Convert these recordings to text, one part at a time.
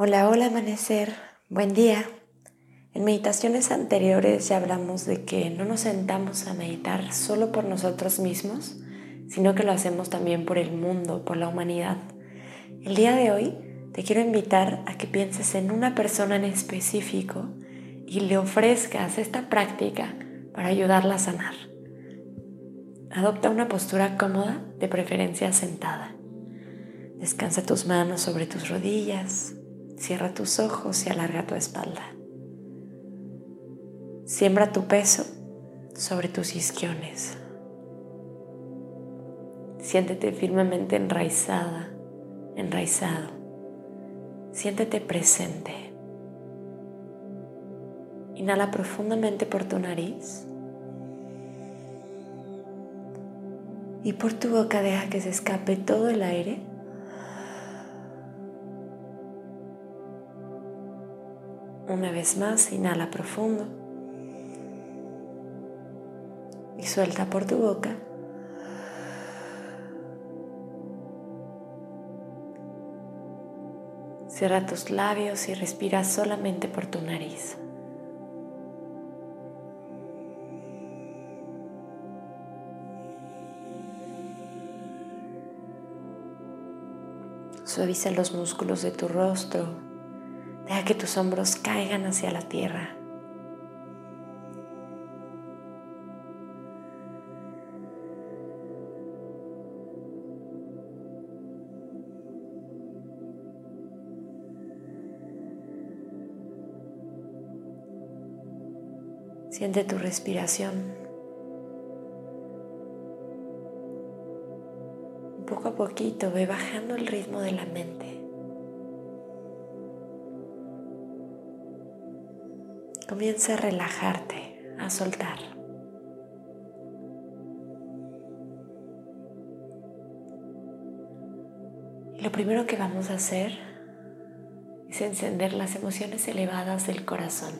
Hola, hola amanecer, buen día. En meditaciones anteriores ya hablamos de que no nos sentamos a meditar solo por nosotros mismos, sino que lo hacemos también por el mundo, por la humanidad. El día de hoy te quiero invitar a que pienses en una persona en específico y le ofrezcas esta práctica para ayudarla a sanar. Adopta una postura cómoda, de preferencia sentada. Descansa tus manos sobre tus rodillas, Cierra tus ojos y alarga tu espalda. Siembra tu peso sobre tus isquiones. Siéntete firmemente enraizada, enraizado. Siéntete presente. Inhala profundamente por tu nariz. Y por tu boca deja que se escape todo el aire Una vez más, inhala profundo y suelta por tu boca. Cierra tus labios y respira solamente por tu nariz. Suaviza los músculos de tu rostro Deja que tus hombros caigan hacia la tierra. Siente tu respiración. Poco a poquito ve bajando el ritmo de la mente. Comienza a relajarte, a soltar. Y lo primero que vamos a hacer es encender las emociones elevadas del corazón,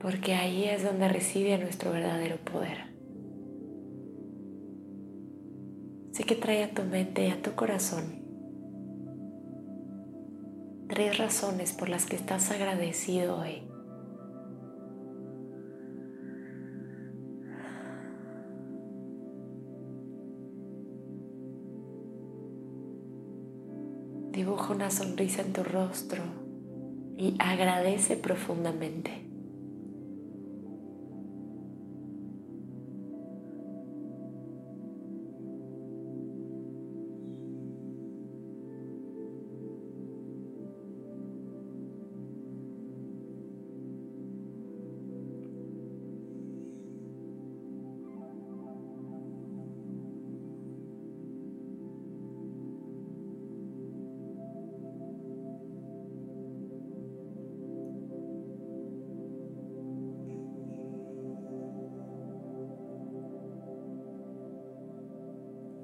porque ahí es donde recibe nuestro verdadero poder. Así que trae a tu mente y a tu corazón tres razones por las que estás agradecido hoy. Dibuja una sonrisa en tu rostro y agradece profundamente.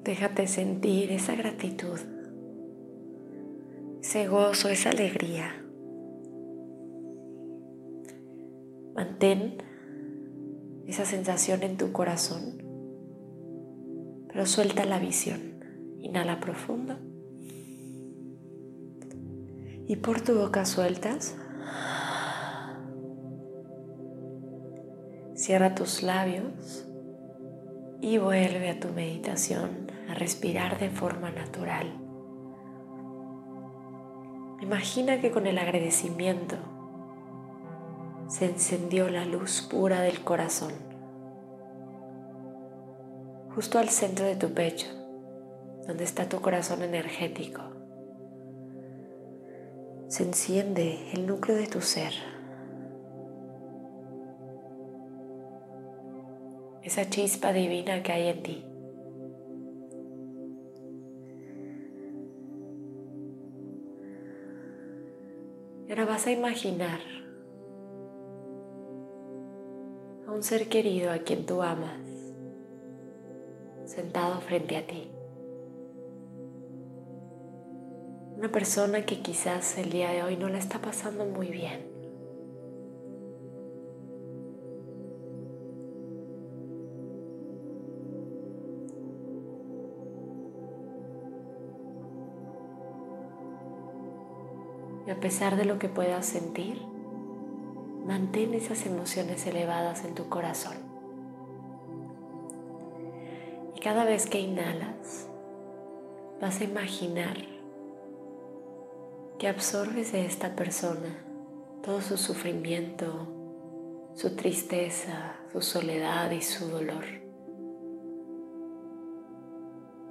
Déjate sentir esa gratitud, ese gozo, esa alegría. Mantén esa sensación en tu corazón, pero suelta la visión. Inhala profundo. Y por tu boca sueltas. Cierra tus labios y vuelve a tu meditación a respirar de forma natural. Imagina que con el agradecimiento se encendió la luz pura del corazón, justo al centro de tu pecho, donde está tu corazón energético. Se enciende el núcleo de tu ser. Esa chispa divina que hay en ti. Ahora vas a imaginar a un ser querido a quien tú amas sentado frente a ti. Una persona que quizás el día de hoy no la está pasando muy bien. A pesar de lo que puedas sentir, mantén esas emociones elevadas en tu corazón. Y cada vez que inhalas, vas a imaginar que absorbes de esta persona todo su sufrimiento, su tristeza, su soledad y su dolor.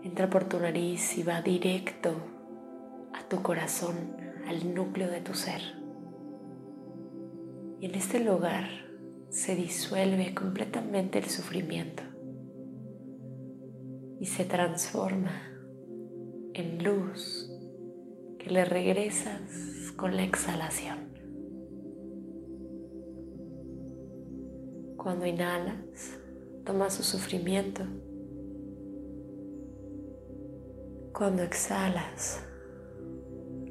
Entra por tu nariz y va directo a tu corazón, al núcleo de tu ser. Y en este lugar se disuelve completamente el sufrimiento y se transforma en luz que le regresas con la exhalación. Cuando inhalas, toma su sufrimiento. Cuando exhalas,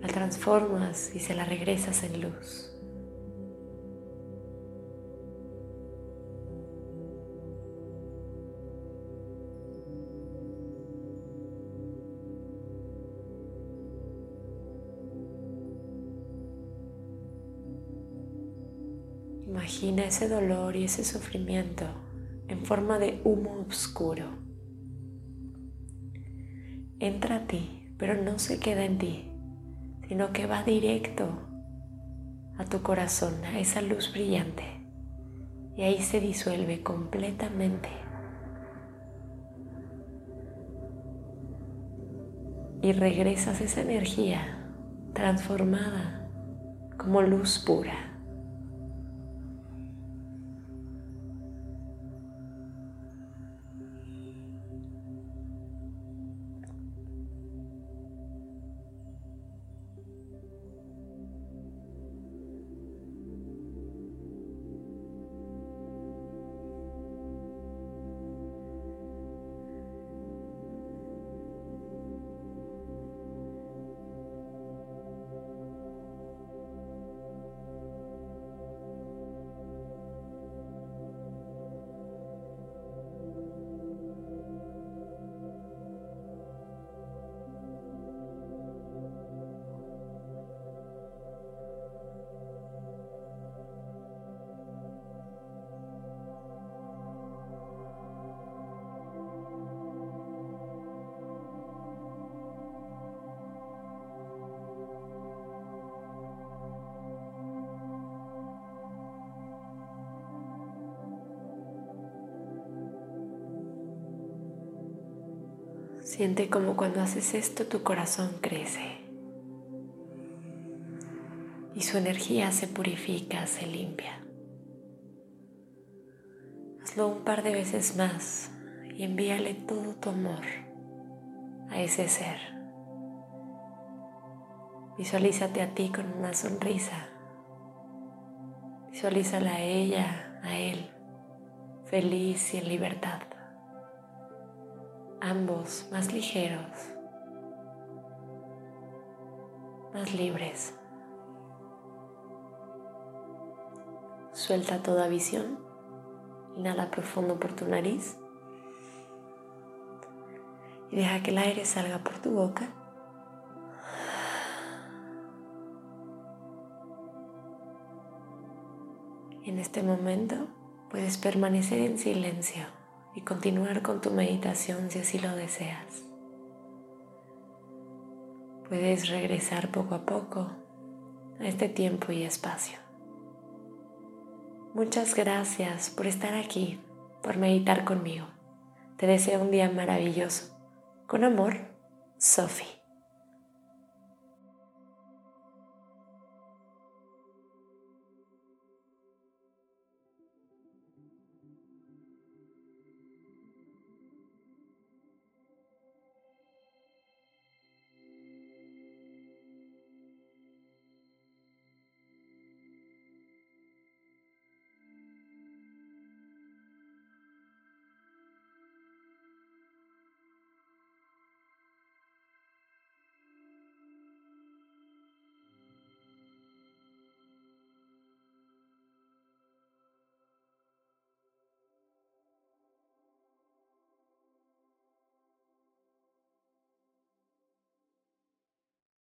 la transformas y se la regresas en luz. Imagina ese dolor y ese sufrimiento en forma de humo oscuro. Entra a ti, pero no se queda en ti, sino que va directo a tu corazón, a esa luz brillante. Y ahí se disuelve completamente. Y regresas esa energía transformada como luz pura. Siente como cuando haces esto tu corazón crece y su energía se purifica, se limpia. Hazlo un par de veces más y envíale todo tu amor a ese ser. Visualízate a ti con una sonrisa. Visualízala a ella, a él, feliz y en libertad ambos más ligeros, más libres. Suelta toda visión, inhala profundo por tu nariz y deja que el aire salga por tu boca. en este momento puedes permanecer en silencio y continuar con tu meditación si así lo deseas. Puedes regresar poco a poco a este tiempo y espacio. Muchas gracias por estar aquí, por meditar conmigo. Te deseo un día maravilloso. Con amor, Sophie.